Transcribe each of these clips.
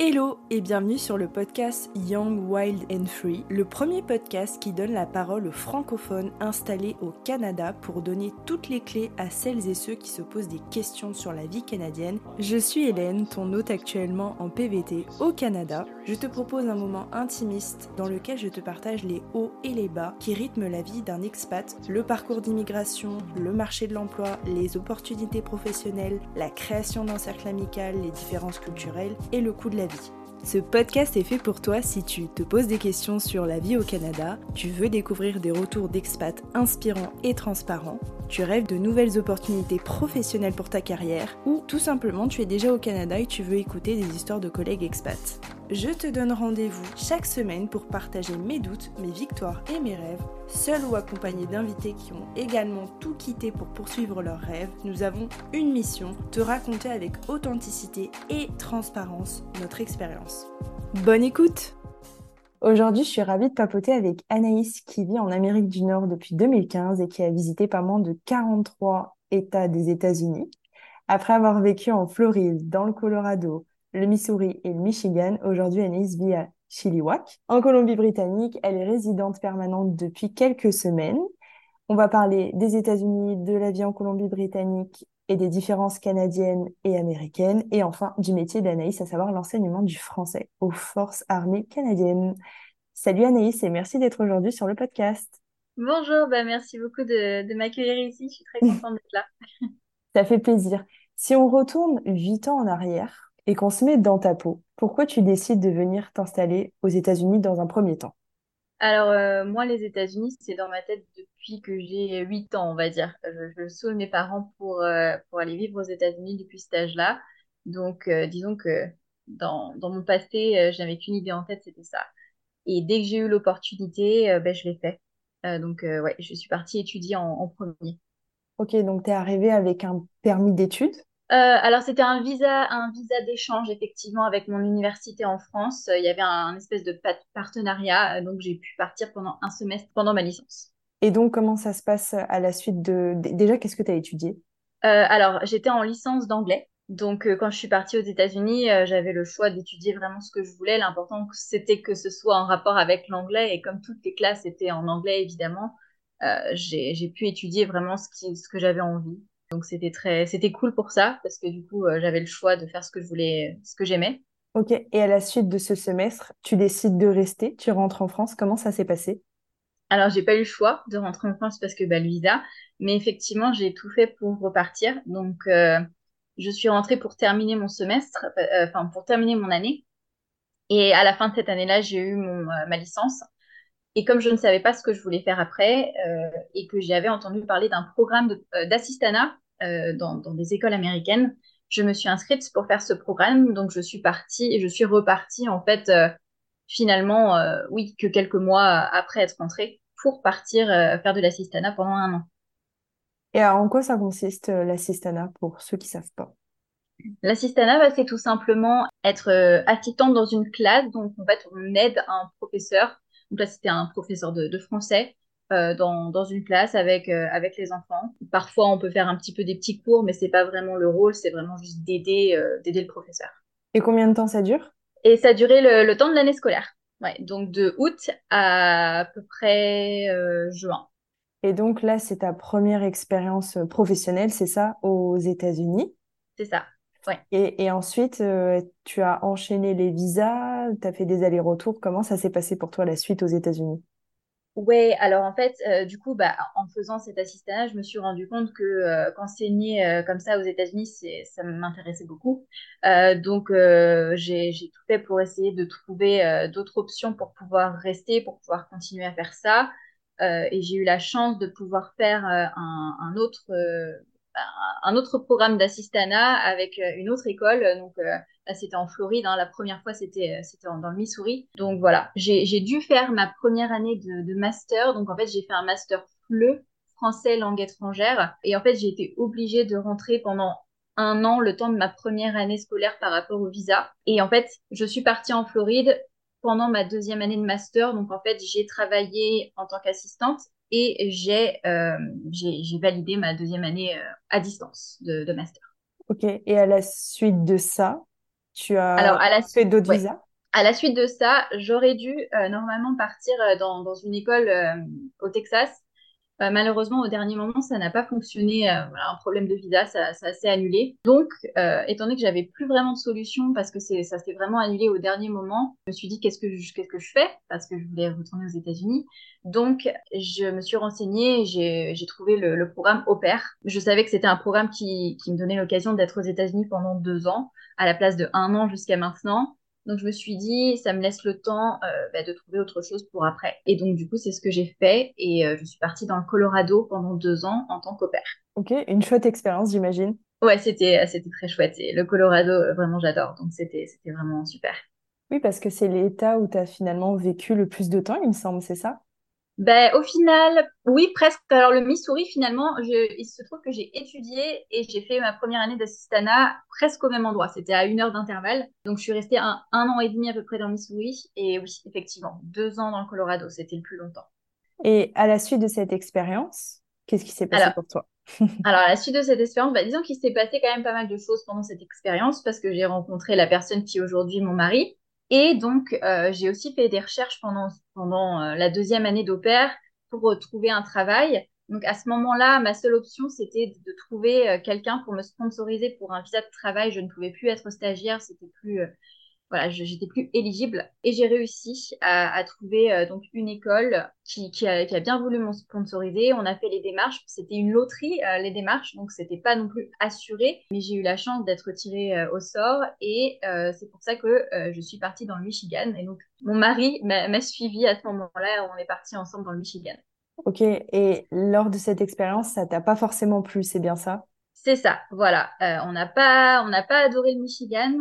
Hello et bienvenue sur le podcast Young, Wild and Free, le premier podcast qui donne la parole aux francophones installés au Canada pour donner toutes les clés à celles et ceux qui se posent des questions sur la vie canadienne. Je suis Hélène, ton hôte actuellement en PVT au Canada. Je te propose un moment intimiste dans lequel je te partage les hauts et les bas qui rythment la vie d'un expat, le parcours d'immigration, le marché de l'emploi, les opportunités professionnelles, la création d'un cercle amical, les différences culturelles et le coût de la ce podcast est fait pour toi si tu te poses des questions sur la vie au Canada, tu veux découvrir des retours d'expats inspirants et transparents, tu rêves de nouvelles opportunités professionnelles pour ta carrière, ou tout simplement tu es déjà au Canada et tu veux écouter des histoires de collègues expats. Je te donne rendez-vous chaque semaine pour partager mes doutes, mes victoires et mes rêves, seul ou accompagné d'invités qui ont également tout quitté pour poursuivre leurs rêves. Nous avons une mission, te raconter avec authenticité et transparence notre expérience. Bonne écoute Aujourd'hui, je suis ravie de papoter avec Anaïs qui vit en Amérique du Nord depuis 2015 et qui a visité pas moins de 43 États des États-Unis. Après avoir vécu en Floride, dans le Colorado, le Missouri et le Michigan. Aujourd'hui, Anaïs vit à Chilliwack. En Colombie-Britannique, elle est résidente permanente depuis quelques semaines. On va parler des États-Unis, de la vie en Colombie-Britannique et des différences canadiennes et américaines. Et enfin, du métier d'Anaïs, à savoir l'enseignement du français aux forces armées canadiennes. Salut Anaïs et merci d'être aujourd'hui sur le podcast. Bonjour, bah merci beaucoup de, de m'accueillir ici. Je suis très contente d'être là. Ça fait plaisir. Si on retourne huit ans en arrière, et qu'on se met dans ta peau, pourquoi tu décides de venir t'installer aux États-Unis dans un premier temps? Alors, euh, moi, les États-Unis, c'est dans ma tête depuis que j'ai 8 ans, on va dire. Je, je saoule mes parents pour, euh, pour aller vivre aux États-Unis depuis cet âge-là. Donc, euh, disons que dans, dans mon passé, j'avais qu'une idée en tête, c'était ça. Et dès que j'ai eu l'opportunité, ben, je l'ai fait. donc, ouais, je suis partie étudier en, en premier. Ok, donc tu es arrivée avec un permis d'études? Alors c'était un visa, un visa d'échange effectivement avec mon université en France. Il y avait un, espèce de partenariat, euh, donc j'ai pu partir pendant un semestre pendant ma licence. Et donc comment ça se passe à la suite de déjà qu'est-ce que tu as étudié? Euh, Alors j'étais en licence d'anglais. Donc quand je suis partie aux États-Unis, j'avais le choix d'étudier vraiment ce que je voulais. L'important c'était que ce soit en rapport avec l'anglais et comme toutes les classes étaient en anglais évidemment, j'ai pu étudier vraiment ce, qui, ce que j'avais envie. Donc c'était très, c'était cool pour ça parce que du coup euh, j'avais le choix de faire ce que je voulais, ce que j'aimais. Ok. Et à la suite de ce semestre, tu décides de rester, tu rentres en France. Comment ça s'est passé? Alors j'ai pas eu le choix de rentrer en France parce que bah, le visa, mais effectivement j'ai tout fait pour repartir. Donc euh, je suis rentrée pour terminer mon semestre, euh, enfin pour terminer mon année. Et à la fin de cette année-là, j'ai eu mon, ma licence. Et comme je ne savais pas ce que je voulais faire après euh, et que j'avais entendu parler d'un programme euh, d'assistanat euh, dans, des écoles américaines, je me suis inscrite pour faire ce programme. Donc je suis partie et je suis repartie en fait finalement, oui, que quelques mois après être rentrée pour partir faire de l'assistanat pendant un an. Et en quoi ça consiste l'assistanat pour ceux qui savent pas? L'assistanat, bah, c'est tout simplement être assistante dans une classe. Donc en fait, on aide un professeur donc là, c'était un professeur de, français euh, dans, dans, une classe avec, euh, avec les enfants. Parfois, on peut faire un petit peu des petits cours, mais c'est pas vraiment le rôle, c'est vraiment juste d'aider euh, d'aider le professeur. Et combien de temps ça dure? Et ça a duré le, le temps de l'année scolaire. Ouais, donc de août à, à peu près juin. Et donc là, c'est ta première expérience professionnelle, c'est ça, aux États-Unis? C'est ça. Et, ensuite, tu as enchaîné les visas, tu as fait des allers-retours. Comment ça s'est passé pour toi la suite aux États-Unis? Oui, alors en fait, euh, du coup, bah, en faisant cet assistanat, je me suis rendu compte que euh, qu'enseigner comme ça aux États-Unis, ça m'intéressait beaucoup. donc, j'ai tout fait pour essayer de trouver d'autres options pour pouvoir rester, pour pouvoir continuer à faire ça. et j'ai eu la chance de pouvoir faire un, autre un autre programme d'assistanat avec euh, une autre école. Donc euh, c'était en Floride. Hein. La première fois, c'était euh, dans le Missouri. Donc voilà, j'ai dû faire ma première année de, master. Donc en fait, j'ai fait un master FLE, français langue étrangère. Et en fait, j'ai été obligée de rentrer pendant un an, le temps de ma première année scolaire par rapport au visa. Et en fait, je suis partie en Floride pendant ma deuxième année de master. Donc en fait, j'ai travaillé en tant qu'assistante et euh, j'ai j'ai validé ma deuxième année euh, à distance de, de, master. Ok, et à la suite de ça, Tu as Alors, à la fait d'autres visas? À la suite de ça, j'aurais dû normalement partir dans, dans une école au Texas euh, malheureusement, au dernier moment, ça n'a pas fonctionné. Euh, voilà, un problème de visa, ça, ça s'est annulé. Donc, euh, étant donné que j'avais plus vraiment de solution parce que ça s'est vraiment annulé au dernier moment, je me suis dit qu'est-ce que je, que je fais? Parce que je voulais retourner aux États-Unis. Donc, je me suis renseignée, j'ai trouvé le, le, programme Au pair. Je savais que c'était un programme qui, qui me donnait l'occasion d'être aux États-Unis pendant deux ans, à la place de un an jusqu'à maintenant. Donc je me suis dit, ça me laisse le temps euh, bah, de trouver autre chose pour après. Et donc du coup, c'est ce que j'ai fait et euh, je suis partie dans le Colorado pendant deux ans en tant qu'opère. Ok, une chouette expérience, j'imagine. Ouais, c'était c'était très chouette. Et le Colorado, euh, vraiment, j'adore. Donc c'était c'était vraiment super. Oui, parce que c'est l'État où tu as finalement vécu le plus de temps, il me semble, c'est ça? Ben, au final, oui, presque. Alors, le Missouri, finalement, je, il se trouve que j'ai étudié et j'ai fait ma première année d'assistanat presque au même endroit. C'était à une heure d'intervalle. Donc, je suis restée un, un, an et demi à peu près dans le Missouri. Et oui, effectivement, deux ans dans le Colorado, c'était le plus longtemps. Et à la suite de cette expérience, qu'est-ce qui s'est passé pour toi? Alors, à la suite de cette expérience, bah, disons qu'il s'est passé quand même pas mal de choses pendant cette expérience parce que j'ai rencontré la personne qui est aujourd'hui mon mari. Et donc, euh, j'ai aussi fait des recherches pendant, pendant euh, la deuxième année d'opère pour trouver un travail. Donc, à ce moment-là, ma seule option, c'était de trouver euh, quelqu'un pour me sponsoriser pour un visa de travail. Je ne pouvais plus être stagiaire, c'était plus voilà, j'étais plus éligible et j'ai réussi à, trouver euh, donc une école qui, qui, a, bien voulu me sponsoriser. On a fait les démarches, c'était une loterie euh, les démarches, donc c'était pas non plus assuré, mais j'ai eu la chance d'être tirée euh, au sort et c'est pour ça que je suis partie dans le Michigan et donc mon mari m'a suivi à ce moment-là. On est parti ensemble dans le Michigan. Ok, et lors de cette expérience, ça t'a pas forcément plu, c'est bien ça? C'est ça, voilà. on n'a pas, on n'a pas adoré le Michigan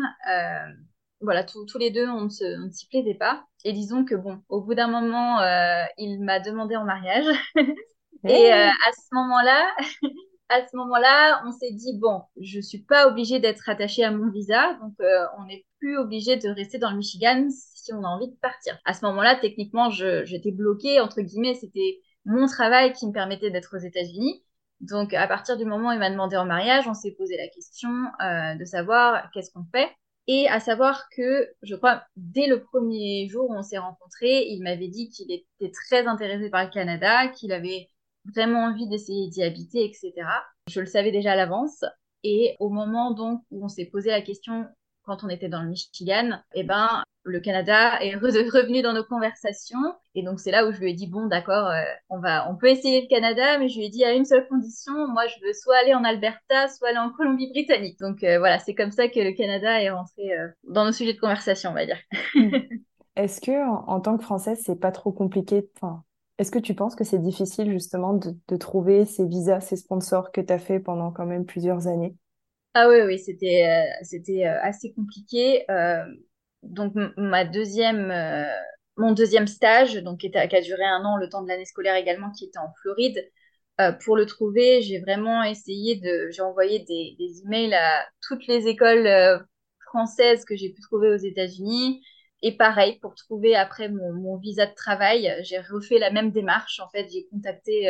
voilà, tous les deux, on ne s'y plaisait pas. Et disons que bon, au bout d'un moment, euh, il m'a demandé en mariage. et euh, à ce moment-là, à ce moment-là, on s'est dit bon, je suis pas obligée d'être attachée à mon visa, donc euh, on n'est plus obligé de rester dans le Michigan si on a envie de partir. À ce moment-là, techniquement, j'étais bloquée entre guillemets, c'était mon travail qui me permettait d'être aux États-Unis. Donc à partir du moment où il m'a demandé en mariage, on s'est posé la question de savoir qu'est-ce qu'on fait. Et à savoir que, je crois, dès le premier jour où on s'est rencontrés, il m'avait dit qu'il était très intéressé par le Canada, qu'il avait vraiment envie d'essayer d'y habiter, etc. Je le savais déjà à l'avance. Et au moment donc où on s'est posé la question quand on était dans le Michigan, eh ben, le Canada est revenu dans nos conversations. Et donc, c'est là où je lui ai dit, bon, d'accord, euh, on va, on peut essayer le Canada, mais je lui ai dit à une seule condition. Moi, je veux soit aller en Alberta, soit aller en Colombie-Britannique. Donc, euh, voilà, c'est comme ça que le Canada est rentré euh, dans nos sujets de conversation, on va dire. Est-ce que, en, tant que Française, c'est pas trop compliqué enfin, Est-ce que tu penses que c'est difficile, justement, de, de trouver ces visas, ces sponsors que tu as fait pendant quand même plusieurs années? Ah oui, oui, c'était c'était assez compliqué donc ma deuxième, euh, mon deuxième stage, donc qui, a duré un an, le temps de l'année scolaire également, qui était en Floride. Euh, pour le trouver, j'ai vraiment essayé de, j'ai envoyé des, des, emails à toutes les écoles euh, françaises que j'ai pu trouver aux États-Unis. Et pareil, pour trouver après mon visa de travail, j'ai refait la même démarche. En fait, j'ai contacté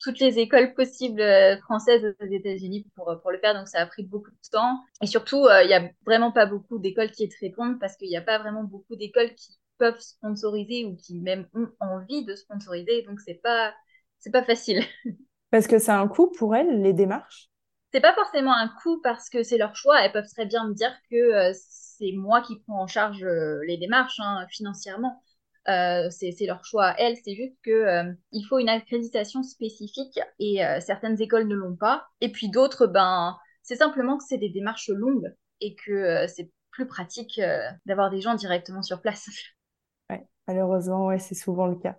toutes les écoles possibles euh, françaises aux États-Unis pour, pour le faire. Donc, ça a pris beaucoup de temps. Et surtout, euh, il n'y a vraiment pas beaucoup d'écoles qui te répondent parce qu'il n'y a pas vraiment beaucoup d'écoles qui peuvent sponsoriser ou qui même ont envie de sponsoriser. Donc, c'est pas, c'est pas facile. Parce que c'est un coût pour elles, les démarches? C'est pas forcément un coût parce que c'est leur choix. Elles peuvent très bien me dire que euh, c'est moi qui prends en charge les démarches hein, financièrement. Euh, c'est leur choix à elles. C'est juste que euh, il faut une accréditation spécifique et euh, certaines écoles ne l'ont pas. Et puis d'autres, ben, c'est simplement que c'est des démarches longues et que c'est plus pratique d'avoir des gens directement sur place. Ouais, malheureusement, ouais, c'est souvent le cas.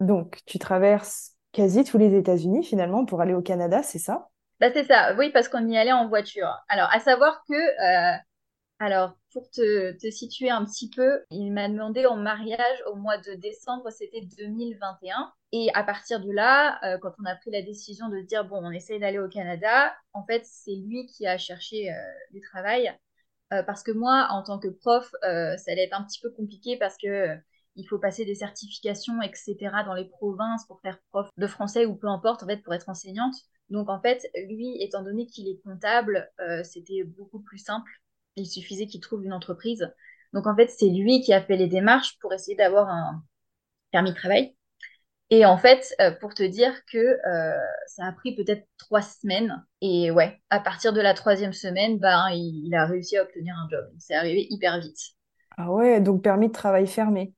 Donc, tu traverses quasi tous les États-Unis finalement pour aller au Canada, c'est ça? Bah, C'est ça, oui, parce qu'on y allait en voiture. Alors, à savoir que alors, pour te, situer un petit peu, il m'a demandé en mariage au mois de décembre, c'était 2021. Et à partir de là, euh, quand on a pris la décision de dire, bon, on essaye d'aller au Canada, en fait, c'est lui qui a cherché euh, du travail. Euh, parce que moi, en tant que prof, ça allait être un petit peu compliqué parce que il faut passer des certifications, etc., dans les provinces pour faire prof de français ou peu importe, en fait, pour être enseignante. Donc, en fait, lui, étant donné qu'il est comptable, c'était beaucoup plus simple Il suffisait qu'il trouve une entreprise. Donc en fait, c'est lui qui a fait les démarches pour essayer d'avoir un permis de travail. Et en fait, euh, pour te dire que euh, ça a pris peut-être trois semaines. Et ouais, à partir de la troisième semaine, ben, il, a réussi à obtenir un job. C'est arrivé hyper vite. Ah ouais, donc permis de travail fermé.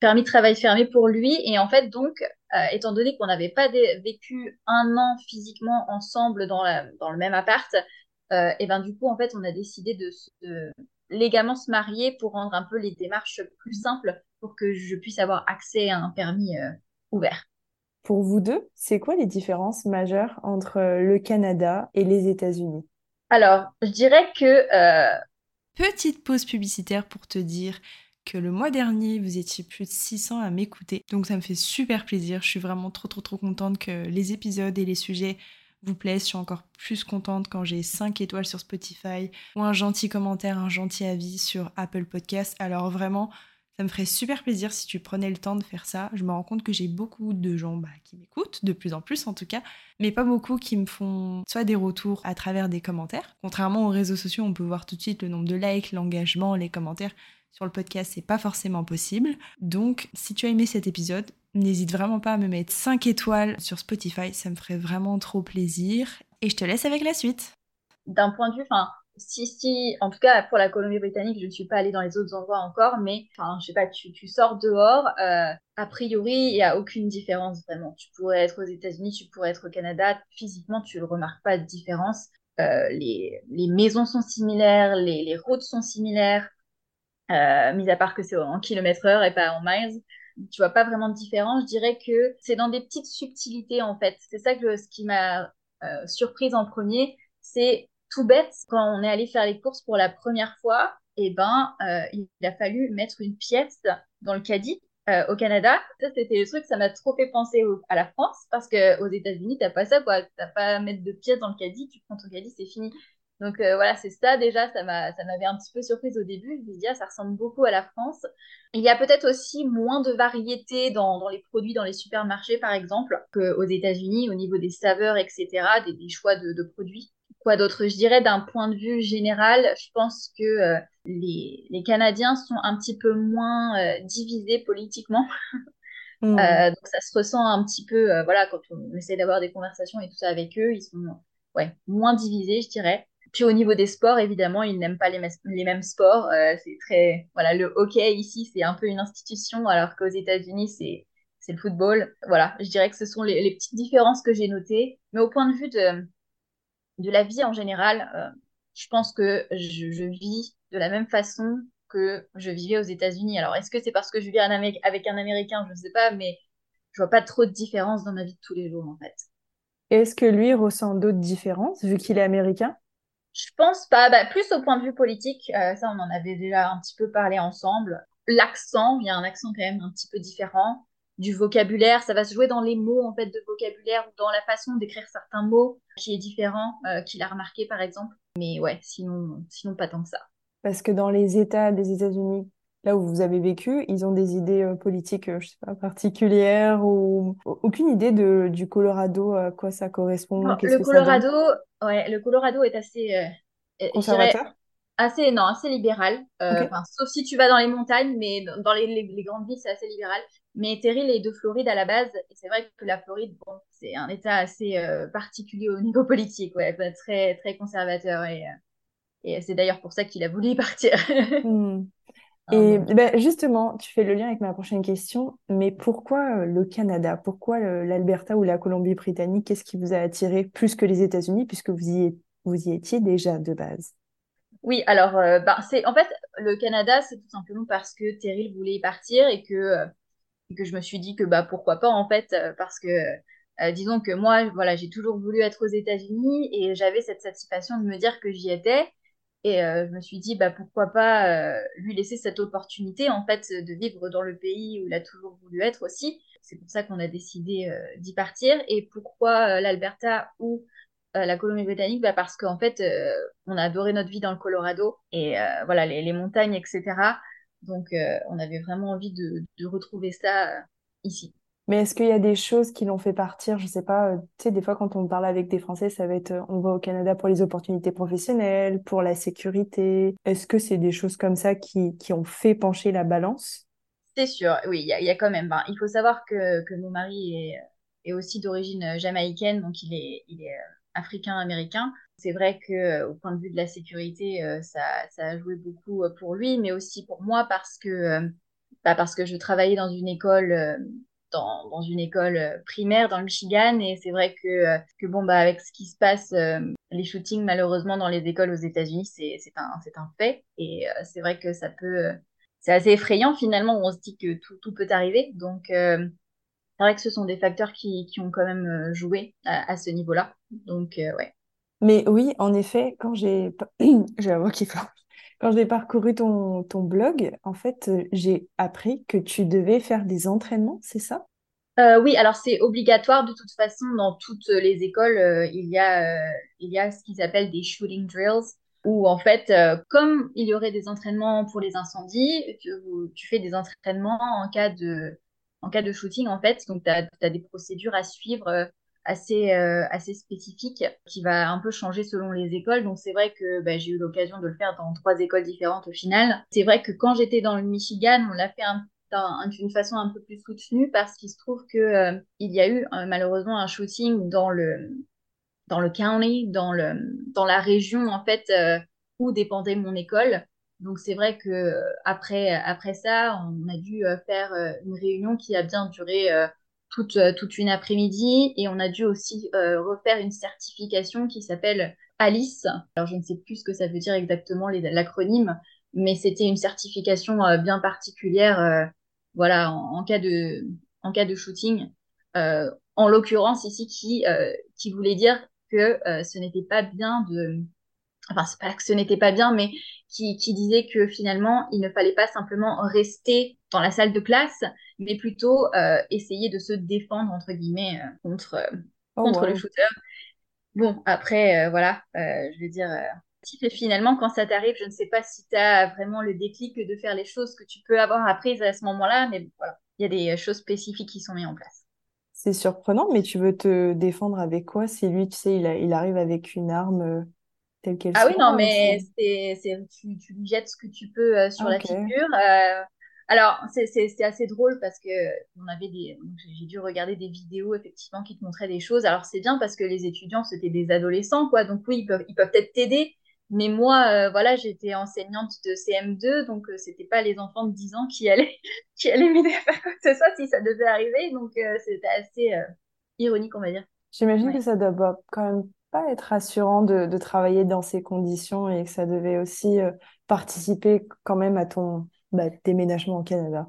Permis de travail fermé pour lui. Et en fait, donc, euh, étant donné qu'on n'avait pas vécu un an physiquement ensemble dans, la, dans le même appart, et ben du coup, en fait, on a décidé de, de légalement se marier pour rendre un peu les démarches plus simples pour que je puisse avoir accès à un permis ouvert. Pour vous deux, c'est quoi les différences majeures entre euh, le Canada et les États-Unis? Alors, je dirais que... Euh, Petite pause publicitaire pour te dire que le mois dernier, vous étiez plus de 600 à m'écouter. Donc ça me fait super plaisir. Je suis vraiment trop trop trop contente que les épisodes et les sujets vous plaisent. Je suis encore plus contente quand j'ai 5 étoiles sur Spotify ou un gentil commentaire, un gentil avis sur Apple Podcast. Alors vraiment, ça me ferait super plaisir si tu prenais le temps de faire ça. Je me rends compte que j'ai beaucoup de gens bah, qui m'écoutent, de plus en plus en tout cas, mais pas beaucoup qui me font soit des retours à travers des commentaires. Contrairement aux réseaux sociaux, on peut voir tout de suite le nombre de likes, l'engagement, les commentaires. Sur le podcast, c'est pas forcément possible. Donc, si tu as aimé cet épisode, n'hésite vraiment pas à me mettre 5 étoiles sur Spotify, ça me ferait vraiment trop plaisir. Et je te laisse avec la suite. D'un point de vue, enfin, si, si, en tout cas pour la Colombie-Britannique, je ne suis pas allée dans les autres endroits encore, mais enfin, je sais pas, tu, tu sors dehors, euh, a priori, il n'y a aucune différence vraiment. Tu pourrais être aux États-Unis, tu pourrais être au Canada, physiquement, tu ne remarques pas de différence. Euh, les, les, maisons sont similaires, les, les routes sont similaires, euh, mis à part que c'est en kilomètre heure et pas en miles. Tu vois pas vraiment de différence. Je dirais que c'est dans des petites subtilités en fait. C'est ça que ce qui m'a euh, surprise en premier, c'est tout bête, quand on est allé faire les courses pour la première fois, eh ben, euh, il a fallu mettre une pièce dans le caddie euh, au Canada. Ça, c'était le truc, ça m'a trop fait penser à la France, parce qu'aux États-Unis, t'as pas ça, quoi. T'as pas à mettre de pièces dans le caddie, tu prends ton caddie, c'est fini. Donc euh, voilà, c'est ça déjà, ça m'a, ça m'avait un petit peu surprise au début. Je me disais, ah, ça ressemble beaucoup à la France. Il y a peut-être aussi moins de variété dans, dans, les produits dans les supermarchés, par exemple, qu'aux États-Unis au niveau des saveurs, etc., des, des choix de, de produits. Quoi d'autre? Je dirais d'un point de vue général, je pense que euh, les, les, Canadiens sont un petit peu moins euh, divisés politiquement. Mmh. Donc ça se ressent un petit peu, voilà, quand on essaie d'avoir des conversations et tout ça avec eux, ils sont ouais, moins divisés, je dirais. Puis au niveau des sports, évidemment, ils n'aiment pas les, mêmes sports. c'est très, voilà, le hockey ici, c'est un peu une institution, alors qu'aux États-Unis, c'est c'est le football. Voilà, je dirais que ce sont les, les petites différences que j'ai notées. Mais au point de vue de, de la vie en général, euh, je pense que je, vis de la même façon que je vivais aux États-Unis. Alors, est-ce que c'est parce que je vis avec un Américain? Je ne sais pas, mais je vois pas trop de différence dans ma vie de tous les jours, en fait. Est-ce que lui ressent d'autres différences, vu qu'il est américain? Je pense pas. Bah, plus au point de vue politique, euh, ça, on en avait déjà un petit peu parlé ensemble. L'accent, il y a un accent quand même un petit peu différent du vocabulaire, ça va se jouer dans les mots en fait de vocabulaire ou dans la façon d'écrire certains mots qui est différent euh, qu'il a remarqué par exemple. Mais ouais, sinon, sinon pas tant que ça. Parce que dans les États des États-Unis, là où vous avez vécu, ils ont des idées euh, politiques, euh, je sais pas, particulières ou aucune idée de, du Colorado, à quoi ça correspond Le Colorado, ouais, le Colorado est assez conservateur? assez non assez libéral sauf si tu vas dans les montagnes mais dans les, les grandes villes c'est assez libéral mais Terry est de Floride à la base, et c'est vrai que la Floride, bon, c'est un État assez euh, particulier au niveau politique, ouais, très, très conservateur, et, euh, et c'est d'ailleurs pour ça qu'il a voulu y partir. Hmm. Et ben, justement, tu fais le lien avec ma prochaine question, mais pourquoi euh, le Canada? Pourquoi l'Alberta ou la Colombie-Britannique? Qu'est-ce qui vous a attiré plus que les États-Unis, puisque vous y, vous y étiez déjà de base? Oui, alors, ben, c'est en fait le Canada, c'est tout simplement parce que Terry voulait y partir et que et que je me suis dit que bah pourquoi pas en fait euh, parce que euh, disons que moi voilà j'ai toujours voulu être aux États-Unis et j'avais cette satisfaction de me dire que j'y étais et euh, je me suis dit bah pourquoi pas lui laisser cette opportunité en fait de vivre dans le pays où il a toujours voulu être aussi. C'est pour ça qu'on a décidé d'y partir. Et pourquoi l'Alberta ou la Colombie-Britannique? Bah parce qu'en fait on a adoré notre vie dans le Colorado et voilà les, les montagnes etc donc, euh, on avait vraiment envie de, retrouver ça euh, ici. Mais est-ce qu'il y a des choses qui l'ont fait partir? Je sais pas, euh, tu sais, des fois quand on parle avec des Français, ça va être, euh, on va au Canada pour les opportunités professionnelles, pour la sécurité. Est-ce que c'est des choses comme ça qui, qui ont fait pencher la balance? C'est sûr, oui, il y, a- quand même. ben, il faut savoir que, que mon mari est, est aussi d'origine euh, jamaïcaine, donc il est, il est africain-américain. C'est vrai que au point de vue de la sécurité, ça, ça a joué beaucoup pour lui, mais aussi pour moi parce que, bah, parce que je travaillais dans une école, dans, dans une école euh, primaire dans le Michigan, et c'est vrai que, euh, que bon, bah, avec ce qui se passe, euh, les shootings malheureusement dans les écoles aux États-Unis, c'est, un, c'est un fait, et euh, c'est vrai que ça peut euh, c'est assez effrayant finalement, on se dit que tout, tout peut arriver. Donc, euh, c'est vrai que ce sont des facteurs qui, qui ont quand même joué à, à ce niveau-là. Donc, ouais. Mais oui, en effet, quand j'ai, j'ai la voix qui flanche. Quand j'ai parcouru ton, ton blog, en fait, euh, j'ai appris que tu devais faire des entraînements, c'est ça? Euh, oui, alors c'est obligatoire de toute façon dans toutes les écoles. euh, il y a, il y a ce qu'ils appellent des shooting drills, où en fait, comme il y aurait des entraînements pour les incendies, tu, fais des entraînements en cas de, en cas de shooting en fait. Donc tu as, des procédures à suivre assez, euh, assez spécifiques qui va un peu changer selon les écoles. Donc c'est vrai que bah, j'ai eu l'occasion de le faire dans trois écoles différentes au final. C'est vrai que quand j'étais dans le Michigan, on l'a fait un d'une façon un peu plus soutenue parce qu'il se trouve que euh, il y a eu euh, malheureusement un shooting dans le dans le county, dans le dans la région en fait où dépendait mon école. Donc c'est vrai que après après ça, on a dû faire une réunion qui a bien duré toute euh, toute une après-midi et on a dû aussi euh, refaire une certification qui s'appelle Alice. Alors je ne sais plus ce que ça veut dire exactement l'acronyme, mais c'était une certification euh, bien particulière voilà, en, cas de, en cas de shooting, en l'occurrence ici, qui, qui voulait dire que euh, ce n'était pas bien de... Enfin, c'est pas que ce n'était pas bien, mais qui, qui disait que finalement, il ne fallait pas simplement rester dans la salle de classe, mais plutôt euh, essayer de se défendre, entre guillemets, euh, contre, euh, Oh, contre le shooter. Bon, après, voilà, je veux dire, finalement, quand ça t'arrive, je ne sais pas si tu as vraiment le déclic de faire les choses que tu peux avoir apprises à ce moment-là, mais voilà, il y a des choses spécifiques qui sont mises en place. C'est surprenant, mais tu veux te défendre avec quoi? Si lui, tu sais, il, a- il arrive avec une arme telle qu'elle Ah oui, non, mais c'est... tu, tu lui jettes ce que tu peux euh, sur Ah, la figure. Euh, alors, c'est assez drôle parce que on avait des, j'ai dû regarder des vidéos effectivement qui te montraient des choses. Alors, c'est bien parce que les étudiants, c'était des adolescents, quoi. Donc, oui, ils peuvent, ils peuvent peut-être t'aider. Mais moi, euh, voilà, j'étais enseignante de CM2, donc euh, c'était pas les enfants de 10 ans qui allaient, qui allaient m'aider à faire quoi que ce soit si ça devait arriver. Donc, euh, c'était assez euh, ironique, on va dire. J'imagine que ça doit pas- quand même pas être rassurant de, de travailler dans ces conditions et que ça devait aussi euh, participer quand même à ton bah, déménagement au Canada.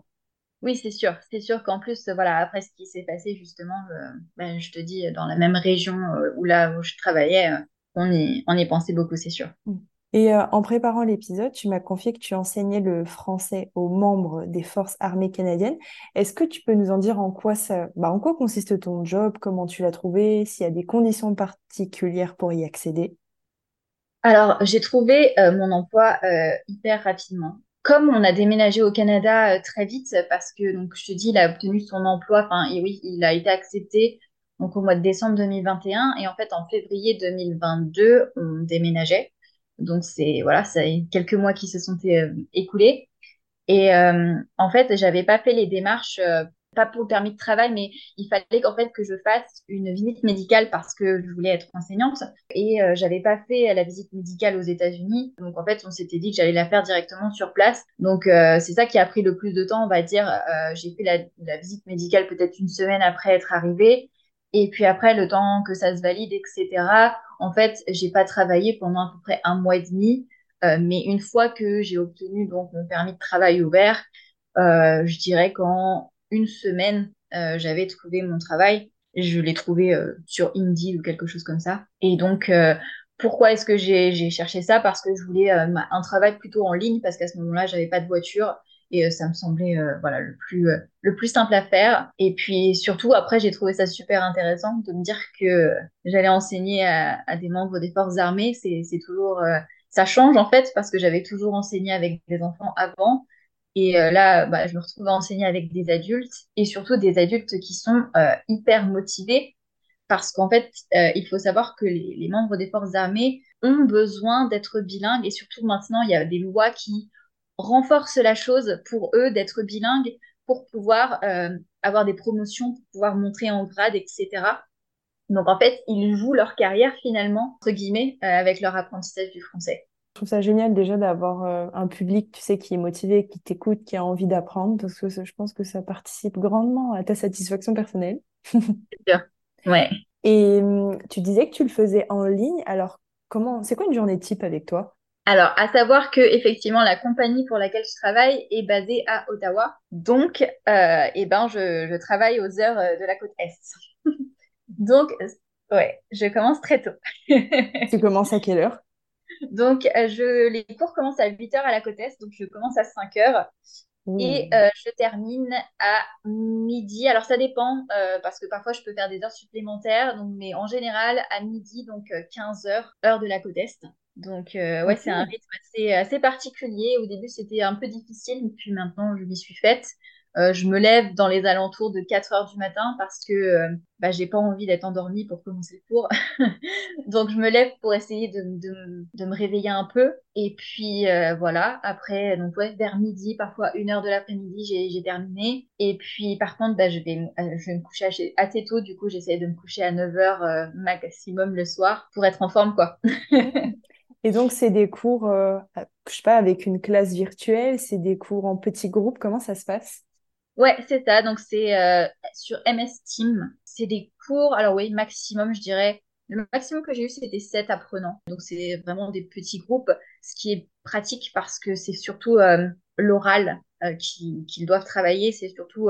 Oui, c'est sûr. C'est sûr qu'en plus, euh, voilà, après ce qui s'est passé justement, euh, ben, je te dis, dans la même région euh, où là où je travaillais, euh, on y, on y pensait beaucoup, c'est sûr. Mm. Et en préparant l'épisode, tu m'as confié que tu enseignais le français aux membres des forces armées canadiennes. Est-ce que tu peux nous en dire en quoi ça, bah, en quoi consiste ton job, comment tu l'as trouvé, s'il y a des conditions particulières pour y accéder? Alors, j'ai trouvé euh, mon emploi euh, hyper rapidement. Comme on a déménagé au Canada euh, très vite, parce que, donc, je te dis, il a obtenu son emploi, enfin, et oui, il a été accepté donc, au mois de décembre 2021, et en fait, en février 2022, on déménageait. Donc, c'est, voilà, quelques mois qui se sont euh, écoulés. Et euh, en fait, j'avais pas fait les démarches, pas pour le permis de travail, mais il fallait qu'en fait que je fasse une visite médicale parce que je voulais être enseignante. Et euh, j'avais pas fait la visite médicale aux États-Unis. Donc en fait, on s'était dit que j'allais la faire directement sur place. Donc euh, c'est ça qui a pris le plus de temps, on va dire. Euh, j'ai fait la, visite médicale peut-être une semaine après être arrivée. Et puis après, le temps que ça se valide, etc. En fait, j'ai pas travaillé pendant à peu près un mois et demi. Euh, mais une fois que j'ai obtenu donc mon permis de travail ouvert, je dirais qu'en une semaine, euh, j'avais trouvé mon travail. Je l'ai trouvé euh, sur Indeed ou quelque chose comme ça. Et donc, euh, pourquoi est-ce que j'ai cherché ça? Parce que je voulais euh, un travail plutôt en ligne, parce qu'à ce moment-là, j'avais pas de voiture. Et ça me semblait euh, voilà le plus le plus simple à faire. Et puis surtout après j'ai trouvé ça super intéressant de me dire que j'allais enseigner à, à des membres des forces armées. C'est toujours ça change en fait parce que j'avais toujours enseigné avec des enfants avant. Et là, bah, je me retrouve à enseigner avec des adultes et surtout des adultes qui sont hyper motivés parce qu'en fait, il faut savoir que les, les membres des forces armées ont besoin d'être bilingues et surtout maintenant, il y a des lois qui renforcent la chose pour eux d'être bilingues pour pouvoir euh, avoir des promotions, pour pouvoir montrer en grade, etc. Donc en fait, ils jouent leur carrière finalement, entre guillemets, euh, avec leur apprentissage du français. Je trouve ça génial déjà d'avoir euh, un public, tu sais, qui est motivé, qui t'écoute, qui a envie d'apprendre, parce que je pense que ça participe grandement à ta satisfaction personnelle. C'est sûr. Ouais. Et hum, tu disais que tu le faisais en ligne. Alors, comment, c'est quoi une journée type avec toi? Alors, à savoir que effectivement, la compagnie pour laquelle je travaille est basée à Ottawa. Donc, euh, eh ben, je, travaille aux heures euh, de la côte Est. Donc, ouais, je commence très tôt. tu commences à quelle heure? Donc, euh, je, les cours commencent à 8 heures à la côte Est, donc je commence à 5 heures. Et je termine à midi. Alors ça dépend, parce que parfois je peux faire des heures supplémentaires, donc, mais en général à midi, donc 15 heures, heure de la côte Est. Donc, euh, ouais, c'est un rythme assez, assez, particulier. Au début, c'était un peu difficile, puis maintenant, je m'y suis faite. Euh, je me lève dans les alentours de 4 heures du matin parce que euh, bah, j'ai pas envie d'être endormie pour commencer le cours. donc, je me lève pour essayer de, de, de me réveiller un peu. Et puis, voilà, après, donc, ouais, vers midi, parfois une heure de l'après-midi, j'ai terminé. Et puis, par contre, bah, je, vais, je vais me coucher assez, assez tôt. Du coup, j'essaie de me coucher à 9 heures maximum le soir pour être en forme, quoi. Et donc, c'est des cours, euh, je sais pas, avec une classe virtuelle, c'est des cours en petits groupes, comment ça se passe? Ouais, c'est ça. Donc, c'est euh, sur MS Team. C'est des cours, alors oui, maximum, je dirais. Le maximum que j'ai eu, c'était 7 apprenants. Donc, c'est vraiment des petits groupes, ce qui est pratique parce que c'est surtout euh, l'oral qu'ils doivent travailler. C'est surtout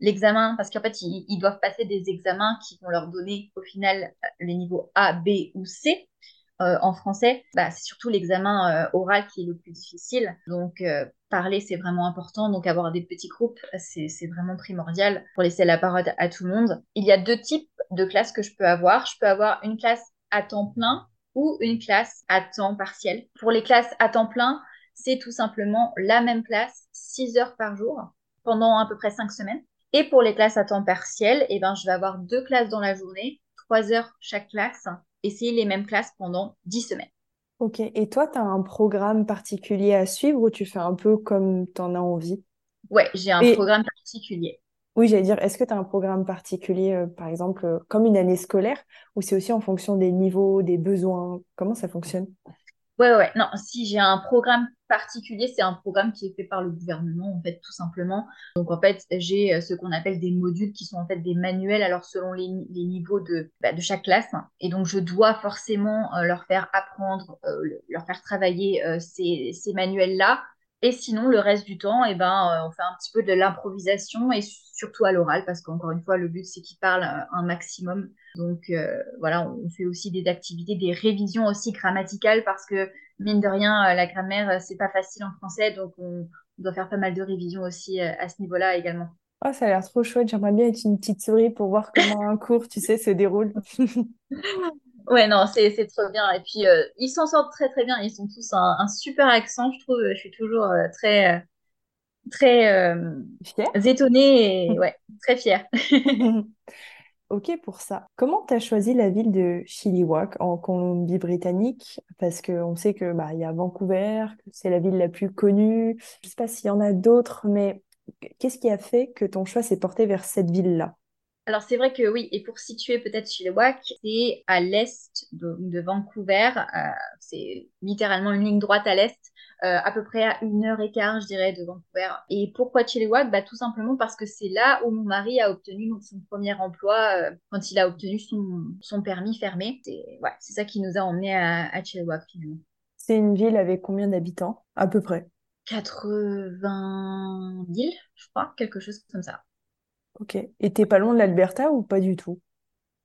l'examen, parce qu'en fait, ils, ils, doivent passer des examens qui vont leur donner au final les niveaux A, B ou C. Euh, en français, bah, c'est surtout l'examen euh, oral qui est le plus difficile. Donc, euh, parler, c'est vraiment important. Donc, avoir des petits groupes, c'est vraiment primordial pour laisser la parole à tout le monde. Il y a deux types de classes que je peux avoir. Je peux avoir une classe à temps plein ou une classe à temps partiel. Pour les classes à temps plein, c'est tout simplement la même classe, 6 heures par jour, pendant à peu près 5 semaines. Et pour les classes à temps partiel, eh ben, je vais avoir deux classes dans la journée, 3 heures chaque classe, essayer les mêmes classes pendant 10 semaines. Ok, et toi, tu as un programme particulier à suivre ou tu fais un peu comme tu en as envie? Ouais, j'ai un programme particulier. Oui, j'allais dire, est-ce que tu as un programme particulier, euh, par exemple, euh, comme une année scolaire, ou c'est aussi en fonction des niveaux, des besoins? Comment ça fonctionne? Ouais, ouais, non, si j'ai un programme particulier, c'est un programme qui est fait par le gouvernement, en fait, tout simplement. Donc, en fait, j'ai euh, ce qu'on appelle des modules qui sont en fait des manuels, alors selon les, niveaux de, bah, de chaque classe. Et donc, je dois forcément euh, leur faire apprendre, euh, leur faire travailler ces, ces manuels-là. Et sinon, le reste du temps, eh ben, on fait un petit peu de l'improvisation et surtout à l'oral, parce qu'encore une fois, le but, c'est qu'ils parlent un maximum. Donc voilà, on fait aussi des activités, des révisions aussi grammaticales parce que mine de rien, euh, la grammaire, euh, c'est pas facile en français, donc on, doit faire pas mal de révisions aussi à ce niveau-là également. Oh, ça a l'air trop chouette. J'aimerais bien être une petite souris pour voir comment un cours, tu sais, se déroule. ouais, non, c'est trop bien. Et puis, ils s'en sortent très, très bien. Ils ont tous un, super accent, je trouve. Je suis toujours très, très étonnée et ouais, très fière. Ok pour ça. Comment tu as choisi la ville de Chilliwack en Colombie-Britannique? Parce qu'on sait que bah, y a Vancouver, que c'est la ville la plus connue. Je sais pas s'il y en a d'autres, mais qu'est-ce qui a fait que ton choix s'est porté vers cette ville-là? Alors c'est vrai que oui, et pour situer peut-être Chilliwack, c'est à l'est de, Vancouver, euh, c'est littéralement une ligne droite à l'est, euh, à peu près à une heure et quart, je dirais, de Vancouver. Et pourquoi Chilliwack bah, Tout simplement parce que c'est là où mon mari a obtenu son premier emploi euh, quand il a obtenu son, permis fermé. C'est ouais, ça qui nous a emmenés à, à Chilliwack finalement. C'est une ville avec combien d'habitants à peu près? 80 000, je crois, quelque chose comme ça. Ok. Et t'es pas loin de l'Alberta ou pas du tout?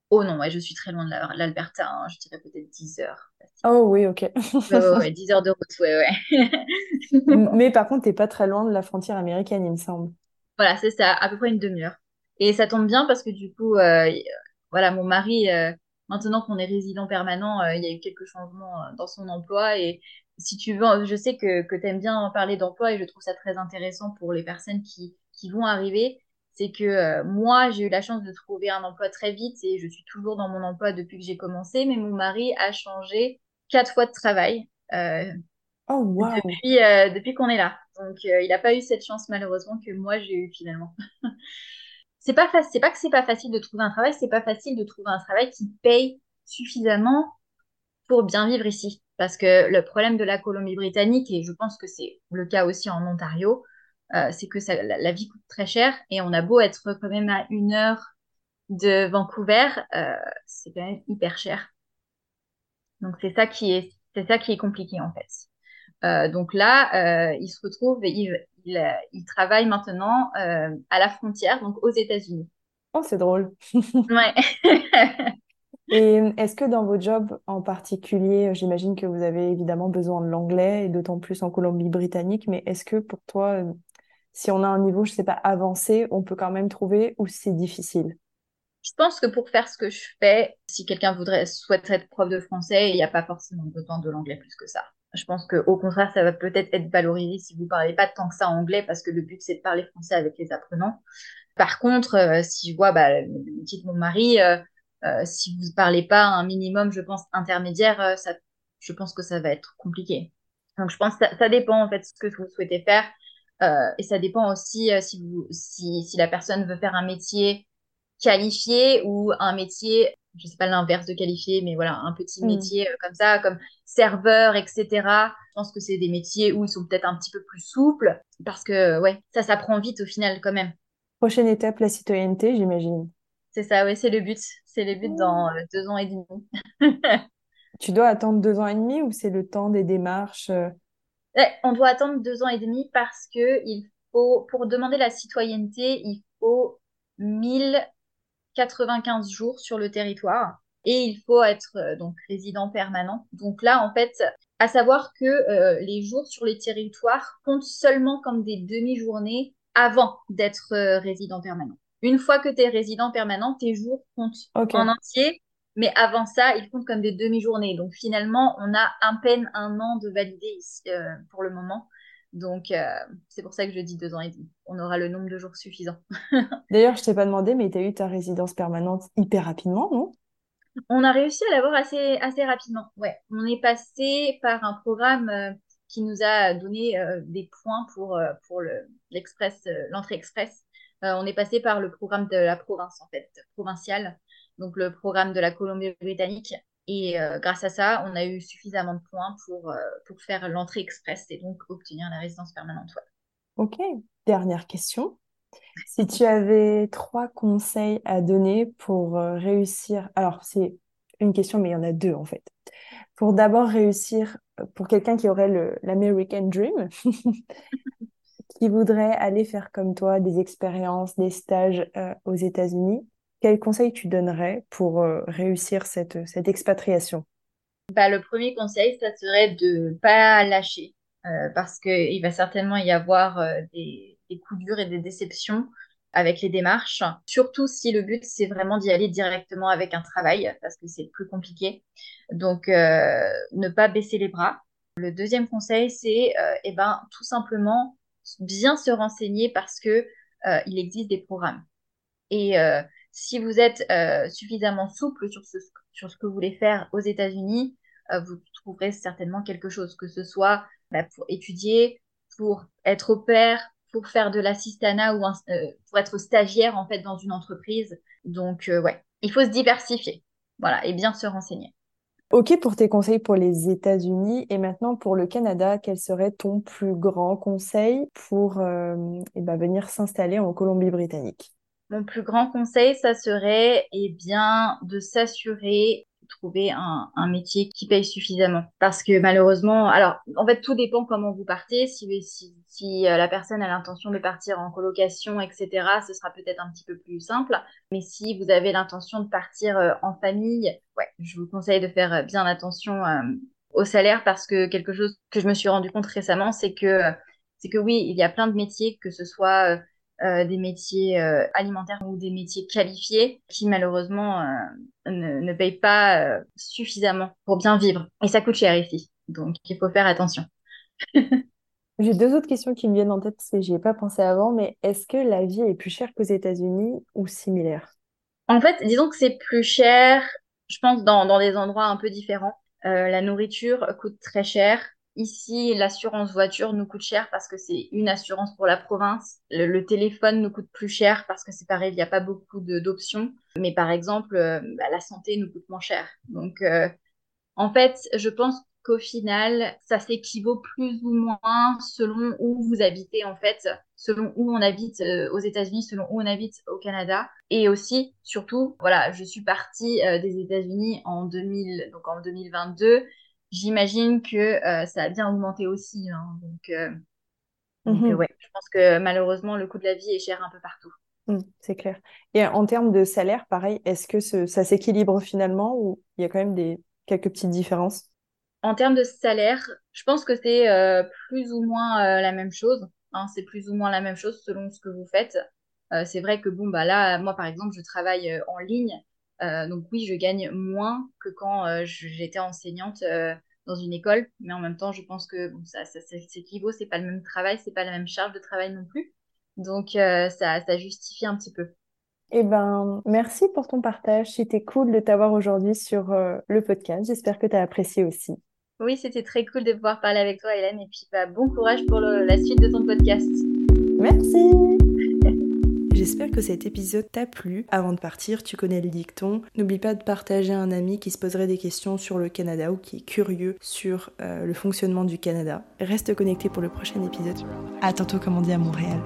Oh non, ouais, je suis très loin de l'Alberta, hein. je dirais peut-être 10 heures. Oh oui, ok. ouais, 10 heures de route, ouais, ouais. Mais par contre, t'es pas très loin de la frontière américaine, il me semble. Voilà, c'est ça, à peu près une demi-heure. Et ça tombe bien parce que du coup, euh, voilà, mon mari, euh, maintenant qu'on est résident permanent, euh, il y a eu quelques changements dans son emploi et si tu veux, je sais que, que tu aimes bien parler d'emploi et je trouve ça très intéressant pour les personnes qui, qui vont arriver. C'est que euh, moi, j'ai eu la chance de trouver un emploi très vite et je suis toujours dans mon emploi depuis que j'ai commencé, mais mon mari a changé quatre fois de travail. Euh, oh, wow. Depuis, euh, depuis qu'on est là. Donc, il n'a pas eu cette chance, malheureusement, que moi, j'ai eu finalement. c'est pas c'est pas que c'est pas facile de trouver un travail, c'est pas facile de trouver un travail qui paye suffisamment pour bien vivre ici. Parce que le problème de la Colombie-Britannique, et je pense que c'est le cas aussi en Ontario, euh, c'est que ça, la, vie coûte très cher et on a beau être quand même à une heure de Vancouver, euh, c'est quand même hyper cher. Donc c'est ça qui est, c'est ça qui est compliqué en fait. Euh, donc là, il se retrouve, il, il, il travaille maintenant à la frontière, donc aux États-Unis. Oh, c'est drôle. ouais. Et est-ce que dans vos jobs en particulier, j'imagine que vous avez évidemment besoin de l'anglais, et d'autant plus en Colombie-Britannique, mais est-ce que pour toi, si on a un niveau, je sais pas, avancé, on peut quand même trouver ou c'est difficile Je pense que pour faire ce que je fais, si quelqu'un voudrait souhaiterait être prof de français, il n'y a pas forcément besoin de l'anglais plus que ça. Je pense qu'au contraire, ça va peut-être être valorisé si vous parlez pas tant que ça anglais, parce que le but c'est de parler français avec les apprenants. Par contre, euh, si je vois bah, le métier de mon mari, euh, euh, si vous ne parlez pas un minimum, je pense, intermédiaire, ça, je pense que ça va être compliqué. Donc, je pense que ça, dépend, en fait, ce que vous souhaitez faire. Euh, et ça dépend aussi si, vous, si, si la personne veut faire un métier qualifié ou un métier, je sais pas l'inverse de qualifié, mais voilà, un petit mm. métier comme ça, comme serveur, etc. Je pense que c'est des métiers où ils sont peut-être un petit peu plus souples parce que, ouais, ça s'apprend vite au final quand même. Prochaine étape, la citoyenneté, j'imagine. C'est ça, oui, c'est le but. C'est le but dans euh, deux ans et demi. tu dois attendre deux ans et demi ou c'est le temps des démarches euh? On doit attendre deux ans et demi parce que il faut, pour demander la citoyenneté, il faut 1095 jours sur le territoire et il faut être euh, donc résident permanent. Donc là, en fait, à savoir que les jours sur les territoires comptent seulement comme des demi-journées avant d'être résident permanent. Une fois que tu es résident permanent, tes jours comptent en entier. Mais avant ça, ils comptent comme des demi-journées. Donc finalement, on a à peine un an de validé ici euh, pour le moment. Donc euh, c'est pour ça que je dis deux ans et demi. On aura le nombre de jours suffisant. D'ailleurs, je t'ai pas demandé, mais tu as eu ta résidence permanente hyper rapidement, non? On a réussi à l'avoir assez, assez rapidement. Ouais, on est passé par un programme euh, qui nous a donné des points pour, pour l'express, l'entrée express. Euh, on est passé par le programme de la province, en fait, provincial, donc le programme de la Colombie-Britannique. Et euh, grâce à ça, on a eu suffisamment de points pour, euh, pour faire l'entrée express et donc obtenir la résidence permanente. Ok, dernière question. Si tu avais trois conseils à donner pour réussir, alors c'est une question, mais il y en a deux en fait. Pour d'abord réussir, pour quelqu'un qui aurait l'American Dream, qui voudraient aller faire comme toi des expériences, des stages euh, aux États-Unis, quels conseils tu donnerais pour euh, réussir cette, cette expatriation? Bah, Le premier conseil, ça serait de ne pas lâcher euh, parce qu'il va certainement y avoir des, des, coups durs et des déceptions avec les démarches, surtout si le but c'est vraiment d'y aller directement avec un travail parce que c'est plus compliqué. Donc ne pas baisser les bras. Le deuxième conseil c'est eh ben tout simplement bien se renseigner parce que euh, il existe des programmes. Et euh, si vous êtes euh, suffisamment souple sur ce, sur ce que vous voulez faire aux États-Unis, vous trouverez certainement quelque chose, que ce soit bah, pour étudier, pour être au pair, pour faire de l'assistanat ou pour être stagiaire en fait dans une entreprise. Donc ouais, il faut se diversifier, voilà, et bien se renseigner. Ok pour tes conseils pour les États-Unis et maintenant pour le Canada, quel serait ton plus grand conseil pour euh, eh ben, venir s'installer en Colombie-Britannique? Mon plus grand conseil, ça serait eh bien de s'assurer trouver un, un, métier qui paye suffisamment. Parce que malheureusement, alors en fait tout dépend comment vous partez. Si, si, si euh, la personne a l'intention de partir en colocation, etc., ce sera peut-être un petit peu plus simple. Mais si vous avez l'intention de partir euh, en famille, ouais, je vous conseille de faire euh, bien attention au salaire parce que quelque chose que je me suis rendu compte récemment, c'est que c'est que oui, il y a plein de métiers, que ce soit euh, des métiers euh, alimentaires ou des métiers qualifiés qui malheureusement euh, ne, ne, payent pas suffisamment pour bien vivre. Et ça coûte cher ici. Donc, il faut faire attention. J'ai deux autres questions qui me viennent en tête parce que j'y ai pas pensé avant, mais est-ce que la vie est plus chère qu'aux États-Unis ou similaire? En fait, disons que c'est plus cher, je pense, dans, dans des endroits un peu différents. La nourriture coûte très cher. Ici, l'assurance voiture nous coûte cher parce que c'est une assurance pour la province. Le, téléphone nous coûte plus cher parce que c'est pareil, il n'y a pas beaucoup d'options. Mais par exemple, euh, bah, la santé nous coûte moins cher. Donc, euh, en fait, je pense qu'au final, ça s'équivaut plus ou moins selon où vous habitez, en fait, selon où on habite euh, aux États-Unis, selon où on habite au Canada. Et aussi, surtout, voilà, je suis partie euh, des États-Unis en 2000, donc en 2022. J'imagine que euh, ça a bien augmenté aussi. Hein. donc, donc mhm. ouais, je pense que malheureusement, le coût de la vie est cher un peu partout. Mm, c'est clair. Et en termes de salaire, pareil, est-ce que ça s'équilibre finalement ou il y a quand même des quelques petites différences? En termes de salaire, je pense que c'est euh, plus ou moins euh, la même chose. Hein. c'est plus ou moins la même chose selon ce que vous faites. Euh, c'est vrai que bon, bah là, moi par exemple, je travaille en ligne. Donc oui, je gagne moins que quand j'étais enseignante dans une école. Mais en même temps, je pense que bon, ça, ça, c'est c'est pas le même travail, c'est pas la même charge de travail non plus. Donc ça, ça justifie un petit peu. Eh ben, merci pour ton partage. C'était cool de t'avoir aujourd'hui sur le podcast. J'espère que tu as apprécié aussi. Oui, c'était très cool de pouvoir parler avec toi, Hélène. Et puis, bah, bon courage pour la suite de ton podcast. Merci. J'espère que cet épisode t'a plu. Avant de partir, tu connais le dicton. N'oublie pas de partager à un ami qui se poserait des questions sur le Canada ou qui est curieux sur euh, le fonctionnement du Canada. Reste connecté pour le prochain épisode. À tantôt, comme on dit à Montréal.